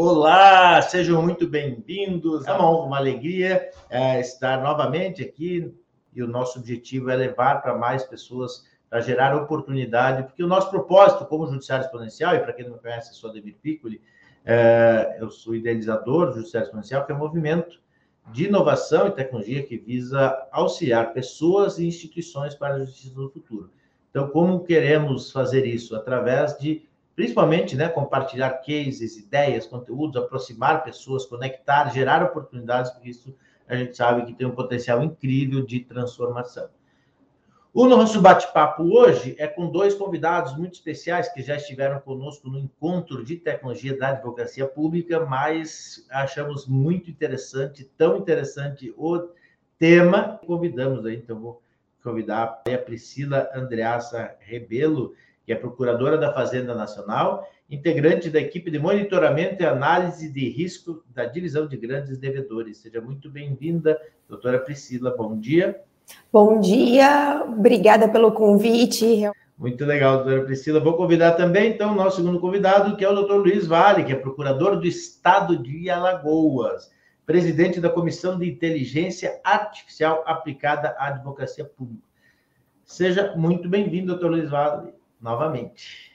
Olá, sejam muito bem-vindos. É uma honra, uma alegria é, estar novamente aqui e o nosso objetivo é levar para mais pessoas, para gerar oportunidade, porque o nosso propósito como Judiciário Exponencial, e para quem não me conhece, eu sou Ademir Piccoli, é, eu sou idealizador do Judiciário Exponencial, que é um movimento de inovação e tecnologia que visa auxiliar pessoas e instituições para a justiça do futuro. Então, como queremos fazer isso? Através de principalmente, né, compartilhar cases, ideias, conteúdos, aproximar pessoas, conectar, gerar oportunidades, porque isso a gente sabe que tem um potencial incrível de transformação. O nosso bate-papo hoje é com dois convidados muito especiais que já estiveram conosco no encontro de tecnologia da advocacia pública, mas achamos muito interessante, tão interessante o tema. Convidamos aí, então vou convidar a Priscila Andreassa Rebelo, que é procuradora da Fazenda Nacional, integrante da equipe de monitoramento e análise de risco da divisão de grandes devedores. Seja muito bem-vinda, doutora Priscila. Bom dia. Bom dia, obrigada pelo convite. Muito legal, doutora Priscila. Vou convidar também, então, o nosso segundo convidado, que é o doutor Luiz Vale, que é procurador do Estado de Alagoas, presidente da Comissão de Inteligência Artificial Aplicada à Advocacia Pública. Seja muito bem-vindo, doutor Luiz Vale novamente.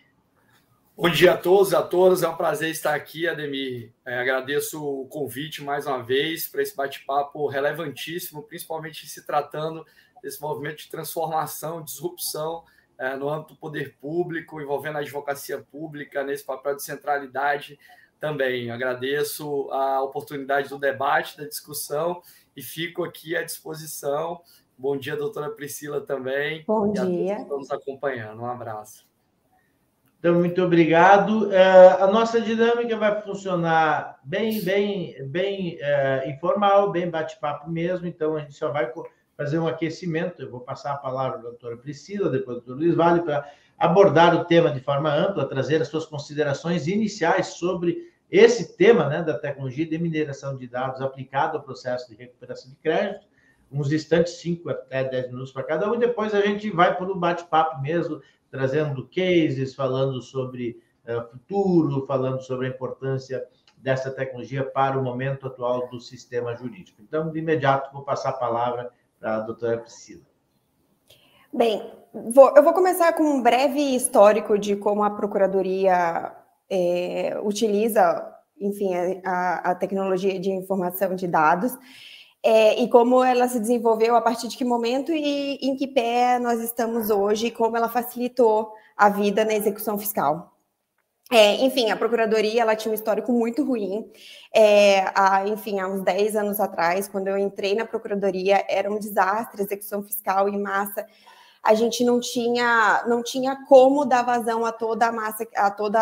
Bom dia a todos a todas, é um prazer estar aqui, Ademir. É, agradeço o convite mais uma vez para esse bate-papo relevantíssimo, principalmente se tratando desse movimento de transformação, disrupção é, no âmbito do poder público, envolvendo a advocacia pública, nesse papel de centralidade também. Agradeço a oportunidade do debate, da discussão e fico aqui à disposição Bom dia, doutora Priscila, também. Bom dia. Estamos acompanhando. Um abraço. Então, muito obrigado. Uh, a nossa dinâmica vai funcionar bem, bem, bem uh, informal, bem bate-papo mesmo. Então, a gente só vai fazer um aquecimento. Eu vou passar a palavra à doutora Priscila, depois do doutor Luiz Vale, para abordar o tema de forma ampla, trazer as suas considerações iniciais sobre esse tema né, da tecnologia de mineração de dados aplicado ao processo de recuperação de crédito uns instantes, 5 até 10 minutos para cada um, e depois a gente vai para o bate-papo mesmo, trazendo cases, falando sobre uh, futuro, falando sobre a importância dessa tecnologia para o momento atual do sistema jurídico. Então, de imediato, vou passar a palavra para a doutora Priscila. Bem, vou, eu vou começar com um breve histórico de como a Procuradoria é, utiliza, enfim, a, a tecnologia de informação de dados é, e como ela se desenvolveu, a partir de que momento e em que pé nós estamos hoje, e como ela facilitou a vida na execução fiscal. É, enfim, a Procuradoria ela tinha um histórico muito ruim. É, enfim, há uns 10 anos atrás, quando eu entrei na Procuradoria, era um desastre a execução fiscal em massa. A gente não tinha, não tinha como dar vazão a toda a massa, a toda,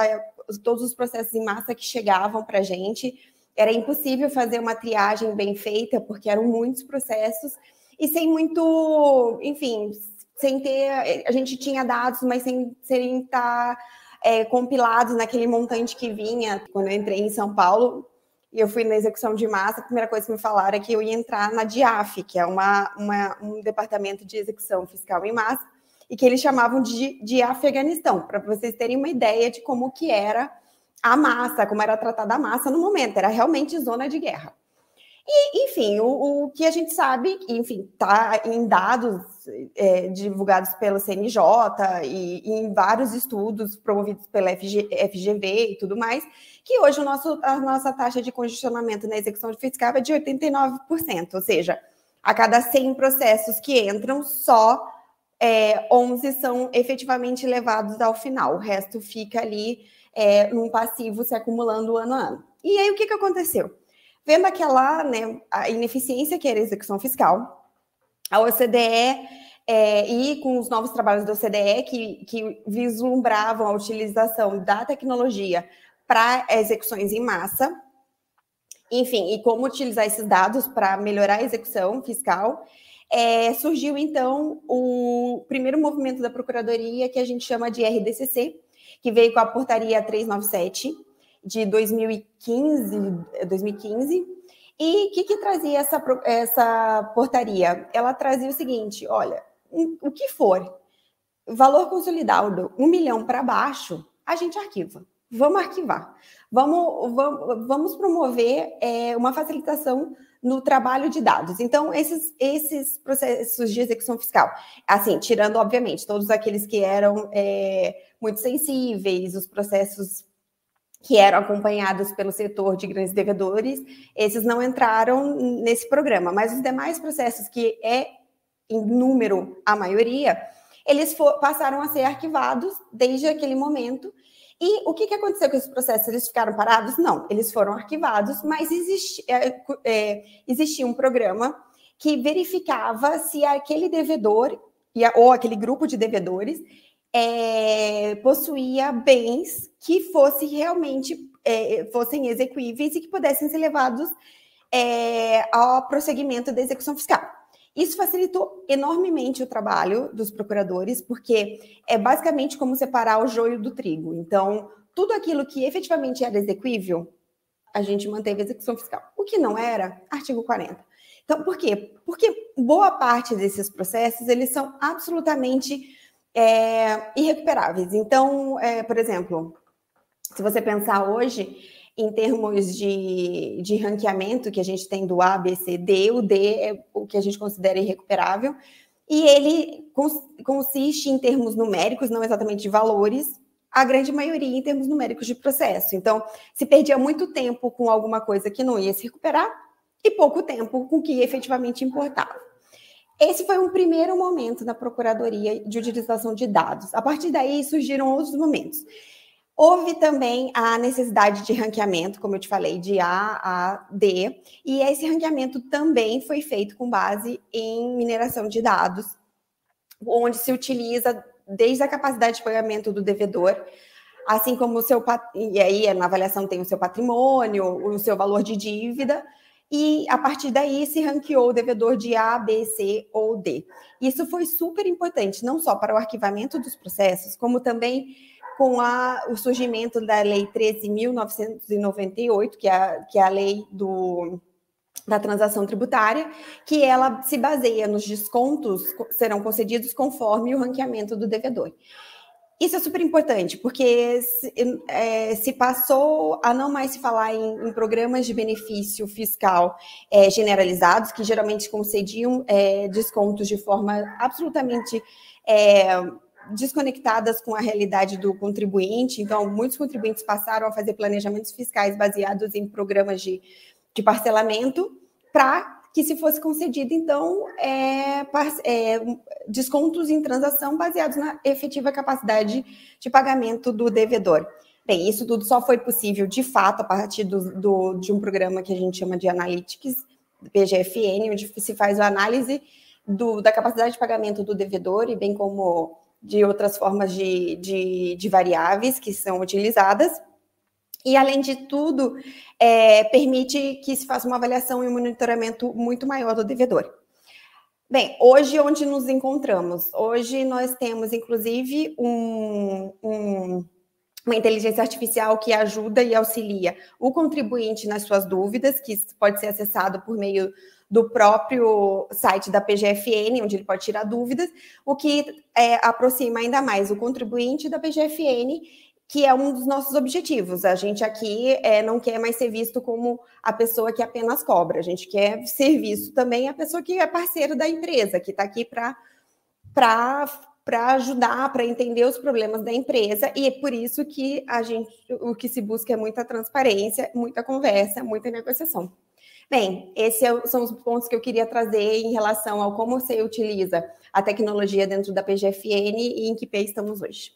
todos os processos em massa que chegavam para a gente era impossível fazer uma triagem bem feita, porque eram muitos processos, e sem muito, enfim, sem ter. A gente tinha dados, mas sem serem estar é, compilados naquele montante que vinha. Quando eu entrei em São Paulo, e eu fui na execução de massa, a primeira coisa que me falaram é que eu ia entrar na DIAF, que é uma, uma um departamento de execução fiscal em massa, e que eles chamavam de, de Afeganistão, para vocês terem uma ideia de como que era a massa, como era tratada a massa no momento, era realmente zona de guerra. E, enfim, o, o que a gente sabe, enfim, está em dados é, divulgados pelo CNJ e, e, em vários estudos promovidos pela FG, FGV e tudo mais, que hoje o nosso, a nossa taxa de congestionamento na execução fiscal é de 89%, ou seja, a cada 100 processos que entram, só é, 11 são efetivamente levados ao final, o resto fica ali é, num passivo se acumulando ano a ano. E aí o que, que aconteceu? Vendo aquela né, a ineficiência que era a execução fiscal, a OCDE é, e com os novos trabalhos da OCDE que, que vislumbravam a utilização da tecnologia para execuções em massa, enfim, e como utilizar esses dados para melhorar a execução fiscal, é, surgiu então o primeiro movimento da Procuradoria que a gente chama de RDCC, que veio com a portaria 397 de 2015, 2015. E o que, que trazia essa, essa portaria? Ela trazia o seguinte: olha, o que for, valor consolidado um milhão para baixo, a gente arquiva. Vamos arquivar. Vamos, vamos, vamos promover é, uma facilitação no trabalho de dados. Então, esses, esses processos de execução fiscal, assim, tirando, obviamente, todos aqueles que eram é, muito sensíveis, os processos que eram acompanhados pelo setor de grandes devedores, esses não entraram nesse programa, mas os demais processos que é em número a maioria, eles for, passaram a ser arquivados desde aquele momento. E o que, que aconteceu com esses processos? Eles ficaram parados? Não, eles foram arquivados, mas é, é, existia um programa que verificava se aquele devedor ou aquele grupo de devedores é, possuía bens que fosse realmente é, fossem execuíveis e que pudessem ser levados é, ao prosseguimento da execução fiscal. Isso facilitou enormemente o trabalho dos procuradores, porque é basicamente como separar o joio do trigo. Então, tudo aquilo que efetivamente era execuível, a gente manteve a execução fiscal. O que não era, artigo 40. Então, por quê? Porque boa parte desses processos, eles são absolutamente é, irrecuperáveis. Então, é, por exemplo, se você pensar hoje em termos de, de ranqueamento que a gente tem do A, B, C, D, o D é o que a gente considera irrecuperável, e ele cons consiste em termos numéricos, não exatamente de valores, a grande maioria em termos numéricos de processo. Então, se perdia muito tempo com alguma coisa que não ia se recuperar e pouco tempo com o que efetivamente importava. Esse foi um primeiro momento da Procuradoria de Utilização de Dados. A partir daí surgiram outros momentos. Houve também a necessidade de ranqueamento, como eu te falei, de A a D, e esse ranqueamento também foi feito com base em mineração de dados, onde se utiliza desde a capacidade de pagamento do devedor, assim como o seu e aí na avaliação tem o seu patrimônio, o seu valor de dívida, e a partir daí se ranqueou o devedor de A, B, C ou D. Isso foi super importante, não só para o arquivamento dos processos, como também com a, o surgimento da Lei 13.998, que é, a, que é a lei do, da transação tributária, que ela se baseia nos descontos serão concedidos conforme o ranqueamento do devedor. Isso é super importante, porque se, é, se, passou a não mais se falar em, em programas de benefício fiscal é, generalizados, que geralmente concediam é, descontos de forma absolutamente é, desconectadas com a realidade do contribuinte. Então, muitos contribuintes passaram a fazer planejamentos fiscais baseados em programas de, de parcelamento para que se fosse concedido, então, é, é, descontos em transação baseados na efetiva capacidade de pagamento do devedor. Bem, isso tudo só foi possível, de fato, a partir do, do, de um programa que a gente chama de Analytics, PGFN, onde se faz a análise do, da capacidade de pagamento do devedor e bem como de outras formas de, de, de variáveis que são utilizadas e, além de tudo, é, permite que se faça uma avaliação e um monitoramento muito maior do devedor. Bem, hoje onde nos encontramos? Hoje nós temos, inclusive, um, um, uma inteligência artificial que ajuda e auxilia o contribuinte nas suas dúvidas, que pode ser acessado por meio do próprio site da PGFN, onde ele pode tirar dúvidas, o que é, aproxima ainda mais o contribuinte da PGFN que é um dos nossos objetivos. A gente aqui é, não quer mais ser visto como a pessoa que apenas cobra, a gente quer ser visto também a pessoa que é parceiro da empresa, que está aqui para para ajudar, para entender os problemas da empresa, e é por isso que a gente o que se busca é muita transparência, muita conversa, muita negociação. Bem, esses é são os pontos que eu queria trazer em relação ao como você utiliza a tecnologia dentro da PGFN e em que pé estamos hoje.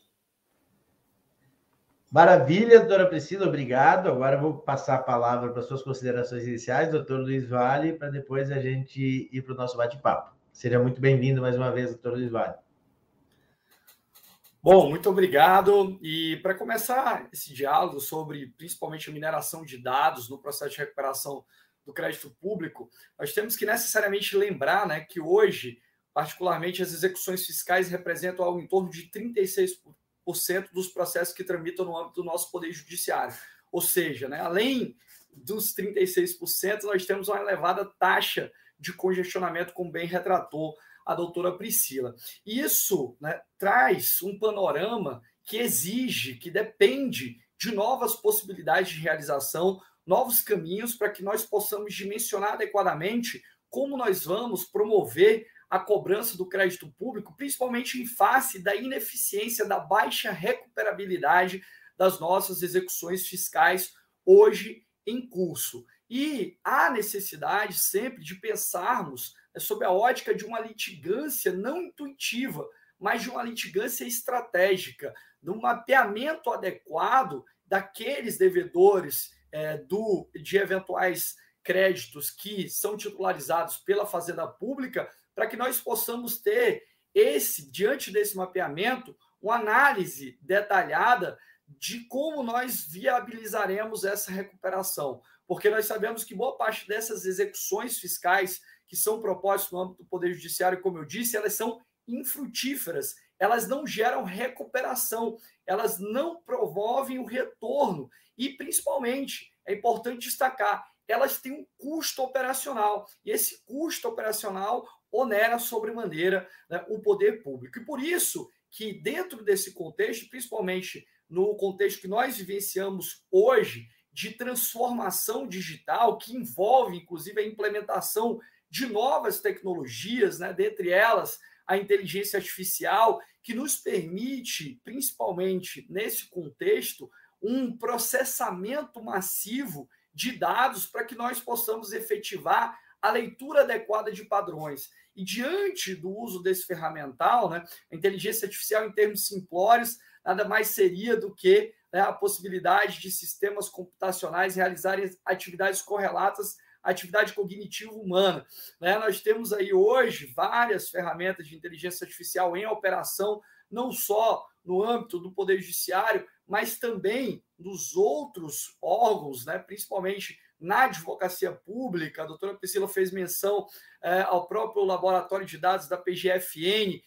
Maravilha, doutora Priscila, obrigado. Agora eu vou passar a palavra para suas considerações iniciais, doutor Luiz Vale, para depois a gente ir para o nosso bate-papo. Seja muito bem-vindo mais uma vez, doutor Luiz Vale. Bom, muito obrigado. E para começar esse diálogo sobre principalmente a mineração de dados no processo de recuperação do crédito público, nós temos que necessariamente lembrar né, que hoje, particularmente, as execuções fiscais representam algo em torno de 36% dos processos que tramitam no âmbito do nosso Poder Judiciário. Ou seja, né, além dos 36%, nós temos uma elevada taxa de congestionamento, como bem retratou a doutora Priscila. Isso né, traz um panorama que exige, que depende de novas possibilidades de realização, novos caminhos para que nós possamos dimensionar adequadamente como nós vamos promover a cobrança do crédito público, principalmente em face da ineficiência, da baixa recuperabilidade das nossas execuções fiscais hoje em curso. E há necessidade sempre de pensarmos né, sob a ótica de uma litigância não intuitiva, mas de uma litigância estratégica, de um mapeamento adequado daqueles devedores é, do, de eventuais créditos que são titularizados pela Fazenda Pública, para que nós possamos ter esse, diante desse mapeamento, uma análise detalhada de como nós viabilizaremos essa recuperação. Porque nós sabemos que boa parte dessas execuções fiscais que são propostas no âmbito do Poder Judiciário, como eu disse, elas são infrutíferas, elas não geram recuperação, elas não promovem o retorno. E, principalmente, é importante destacar, elas têm um custo operacional. E esse custo operacional onera sobremaneira né, o poder público. E por isso que, dentro desse contexto, principalmente no contexto que nós vivenciamos hoje, de transformação digital, que envolve, inclusive, a implementação de novas tecnologias, né, dentre elas a inteligência artificial, que nos permite, principalmente nesse contexto, um processamento massivo de dados para que nós possamos efetivar a leitura adequada de padrões. E diante do uso desse ferramental, né, a inteligência artificial, em termos simplórios, nada mais seria do que né, a possibilidade de sistemas computacionais realizarem atividades correlatas atividade cognitiva humana. Né? Nós temos aí hoje várias ferramentas de inteligência artificial em operação, não só no âmbito do Poder Judiciário, mas também nos outros órgãos, né? principalmente na advocacia pública. A doutora Priscila fez menção é, ao próprio laboratório de dados da PGFN,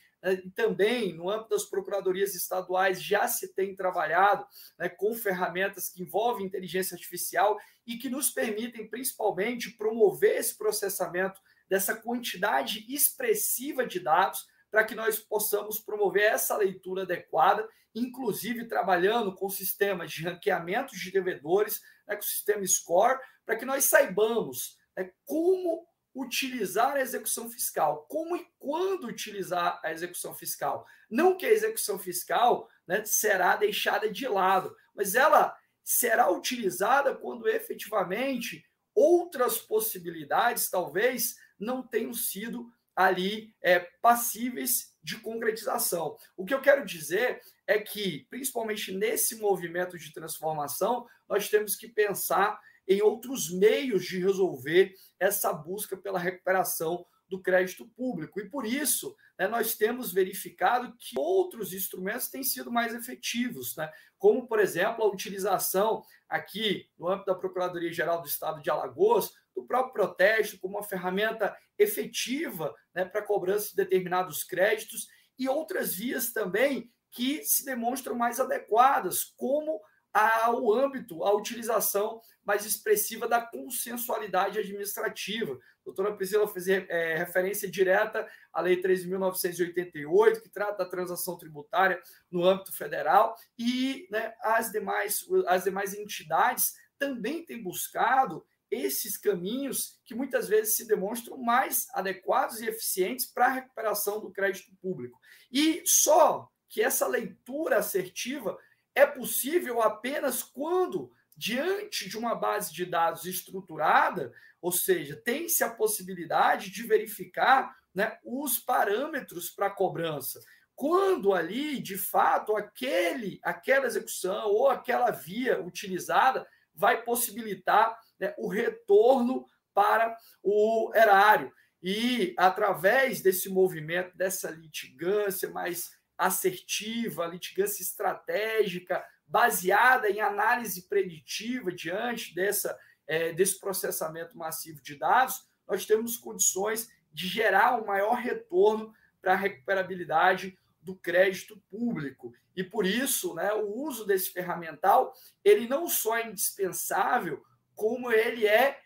também no âmbito das procuradorias estaduais já se tem trabalhado né, com ferramentas que envolvem inteligência artificial e que nos permitem principalmente promover esse processamento dessa quantidade expressiva de dados para que nós possamos promover essa leitura adequada, inclusive trabalhando com sistemas de ranqueamento de devedores, né, com o sistema SCORE, para que nós saibamos né, como utilizar a execução fiscal. Como e quando utilizar a execução fiscal? Não que a execução fiscal né, será deixada de lado, mas ela será utilizada quando efetivamente outras possibilidades talvez não tenham sido ali é, passíveis de concretização. O que eu quero dizer é que, principalmente nesse movimento de transformação, nós temos que pensar em outros meios de resolver essa busca pela recuperação do crédito público. E por isso, né, nós temos verificado que outros instrumentos têm sido mais efetivos, né? como, por exemplo, a utilização aqui no âmbito da Procuradoria-Geral do Estado de Alagoas do próprio protesto como uma ferramenta efetiva né, para cobrança de determinados créditos e outras vias também que se demonstram mais adequadas, como ao âmbito, a utilização mais expressiva da consensualidade administrativa. A doutora Priscila fez é, referência direta à Lei 3.988, que trata da transação tributária no âmbito federal, e né, as, demais, as demais entidades também têm buscado esses caminhos que muitas vezes se demonstram mais adequados e eficientes para a recuperação do crédito público. E só que essa leitura assertiva é possível apenas quando, diante de uma base de dados estruturada, ou seja, tem-se a possibilidade de verificar né, os parâmetros para a cobrança. Quando ali, de fato, aquele, aquela execução ou aquela via utilizada vai possibilitar né, o retorno para o erário. E através desse movimento, dessa litigância mais assertiva, litigância estratégica, baseada em análise preditiva diante dessa, é, desse processamento massivo de dados, nós temos condições de gerar um maior retorno para a recuperabilidade do crédito público. E por isso, né, o uso desse ferramental, ele não só é indispensável, como ele é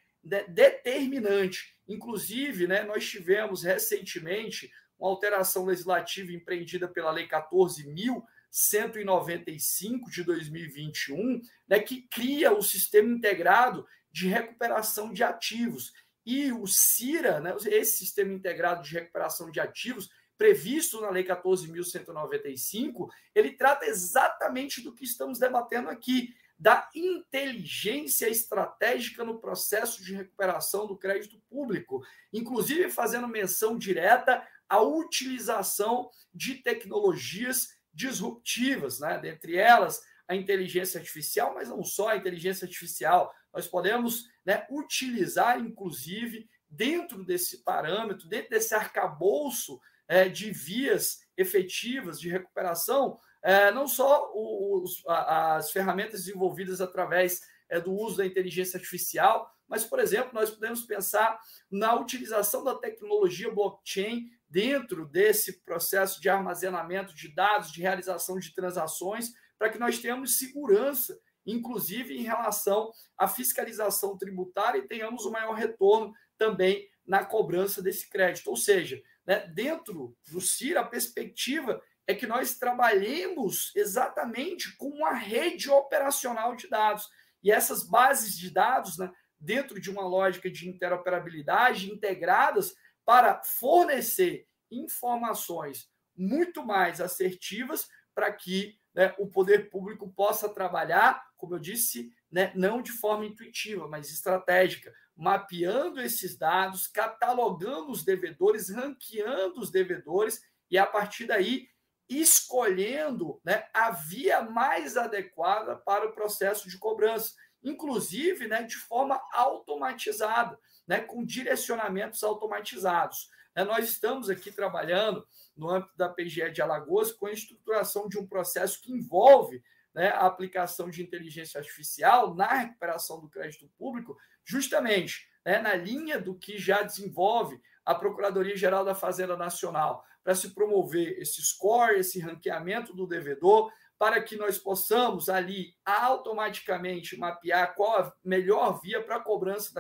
determinante. Inclusive, né, nós tivemos recentemente uma alteração legislativa empreendida pela Lei 14.000, 195 de 2021, né, que cria o Sistema Integrado de Recuperação de Ativos. E o CIRA, né, esse Sistema Integrado de Recuperação de Ativos, previsto na Lei 14.195, ele trata exatamente do que estamos debatendo aqui, da inteligência estratégica no processo de recuperação do crédito público, inclusive fazendo menção direta à utilização de tecnologias disruptivas, né? dentre elas a inteligência artificial, mas não só a inteligência artificial, nós podemos né, utilizar, inclusive, dentro desse parâmetro, dentro desse arcabouço é, de vias efetivas de recuperação, é, não só os, as ferramentas desenvolvidas através é, do uso da inteligência artificial, mas, por exemplo, nós podemos pensar na utilização da tecnologia blockchain dentro desse processo de armazenamento de dados, de realização de transações, para que nós tenhamos segurança, inclusive em relação à fiscalização tributária e tenhamos o um maior retorno também na cobrança desse crédito. Ou seja, né, dentro do CIR, a perspectiva é que nós trabalhemos exatamente com uma rede operacional de dados. E essas bases de dados, né, dentro de uma lógica de interoperabilidade, integradas para fornecer informações muito mais assertivas para que né, o poder público possa trabalhar, como eu disse, né, não de forma intuitiva, mas estratégica, mapeando esses dados, catalogando os devedores, ranqueando os devedores e, a partir daí, escolhendo né, a via mais adequada para o processo de cobrança, inclusive né, de forma automatizada, né, com direcionamentos automatizados. Né, nós estamos aqui trabalhando no âmbito da PGE de Alagoas com a estruturação de um processo que envolve né, a aplicação de inteligência artificial na recuperação do crédito público, justamente né, na linha do que já desenvolve a Procuradoria-Geral da Fazenda Nacional, para se promover esse score, esse ranqueamento do devedor, para que nós possamos ali automaticamente mapear qual a melhor via para a cobrança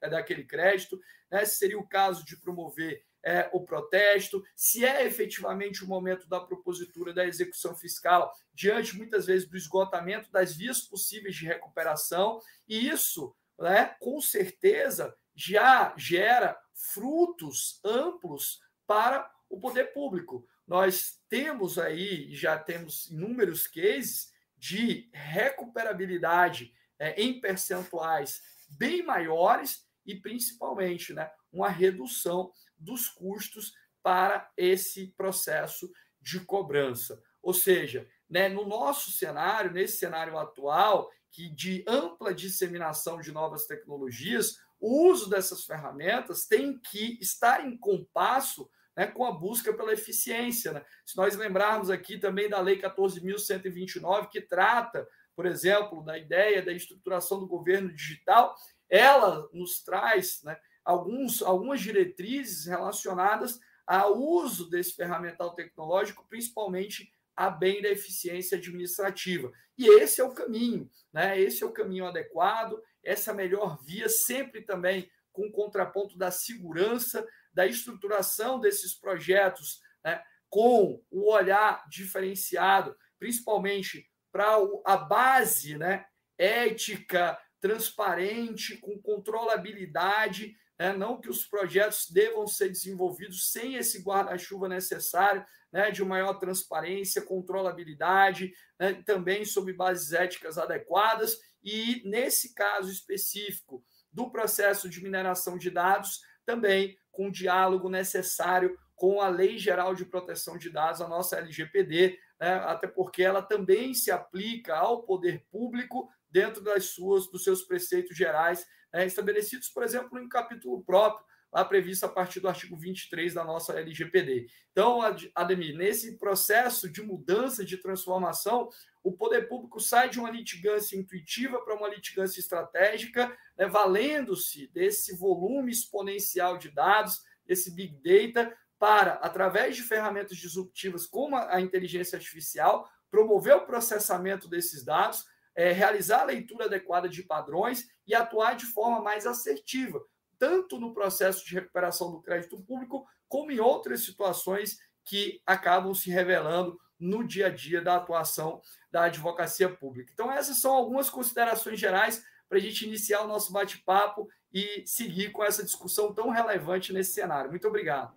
daquele crédito, né? se seria o caso de promover é, o protesto, se é efetivamente o momento da propositura da execução fiscal, diante muitas vezes do esgotamento das vias possíveis de recuperação, e isso, né, com certeza, já gera frutos amplos para o poder público. Nós temos aí, já temos inúmeros cases de recuperabilidade é, em percentuais bem maiores e principalmente né, uma redução dos custos para esse processo de cobrança. Ou seja, né, no nosso cenário, nesse cenário atual, que de ampla disseminação de novas tecnologias, o uso dessas ferramentas tem que estar em compasso né, com a busca pela eficiência. Né? Se nós lembrarmos aqui também da Lei 14.129, que trata, por exemplo, da ideia da estruturação do governo digital, ela nos traz né, alguns, algumas diretrizes relacionadas ao uso desse ferramental tecnológico, principalmente a bem da eficiência administrativa. E esse é o caminho, né? Esse é o caminho adequado, essa melhor via, sempre também com o contraponto da segurança, da estruturação desses projetos, né? com o olhar diferenciado, principalmente para a base né? ética, transparente, com controlabilidade né? não que os projetos devam ser desenvolvidos sem esse guarda-chuva necessário, né? de maior transparência, controlabilidade, né? também sob bases éticas adequadas, e nesse caso específico do processo de mineração de dados, também com o diálogo necessário com a Lei Geral de Proteção de Dados, a nossa LGPD, né? até porque ela também se aplica ao poder público dentro das suas, dos seus preceitos gerais é, estabelecidos, por exemplo, em capítulo próprio, lá previsto a partir do artigo 23 da nossa LGPD. Então, Ademir, nesse processo de mudança, de transformação, o poder público sai de uma litigância intuitiva para uma litigância estratégica, né, valendo-se desse volume exponencial de dados, desse big data, para, através de ferramentas disruptivas como a inteligência artificial, promover o processamento desses dados, é, realizar a leitura adequada de padrões e atuar de forma mais assertiva, tanto no processo de recuperação do crédito público, como em outras situações que acabam se revelando no dia a dia da atuação da advocacia pública. Então, essas são algumas considerações gerais para a gente iniciar o nosso bate-papo e seguir com essa discussão tão relevante nesse cenário. Muito obrigado.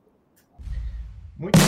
Muito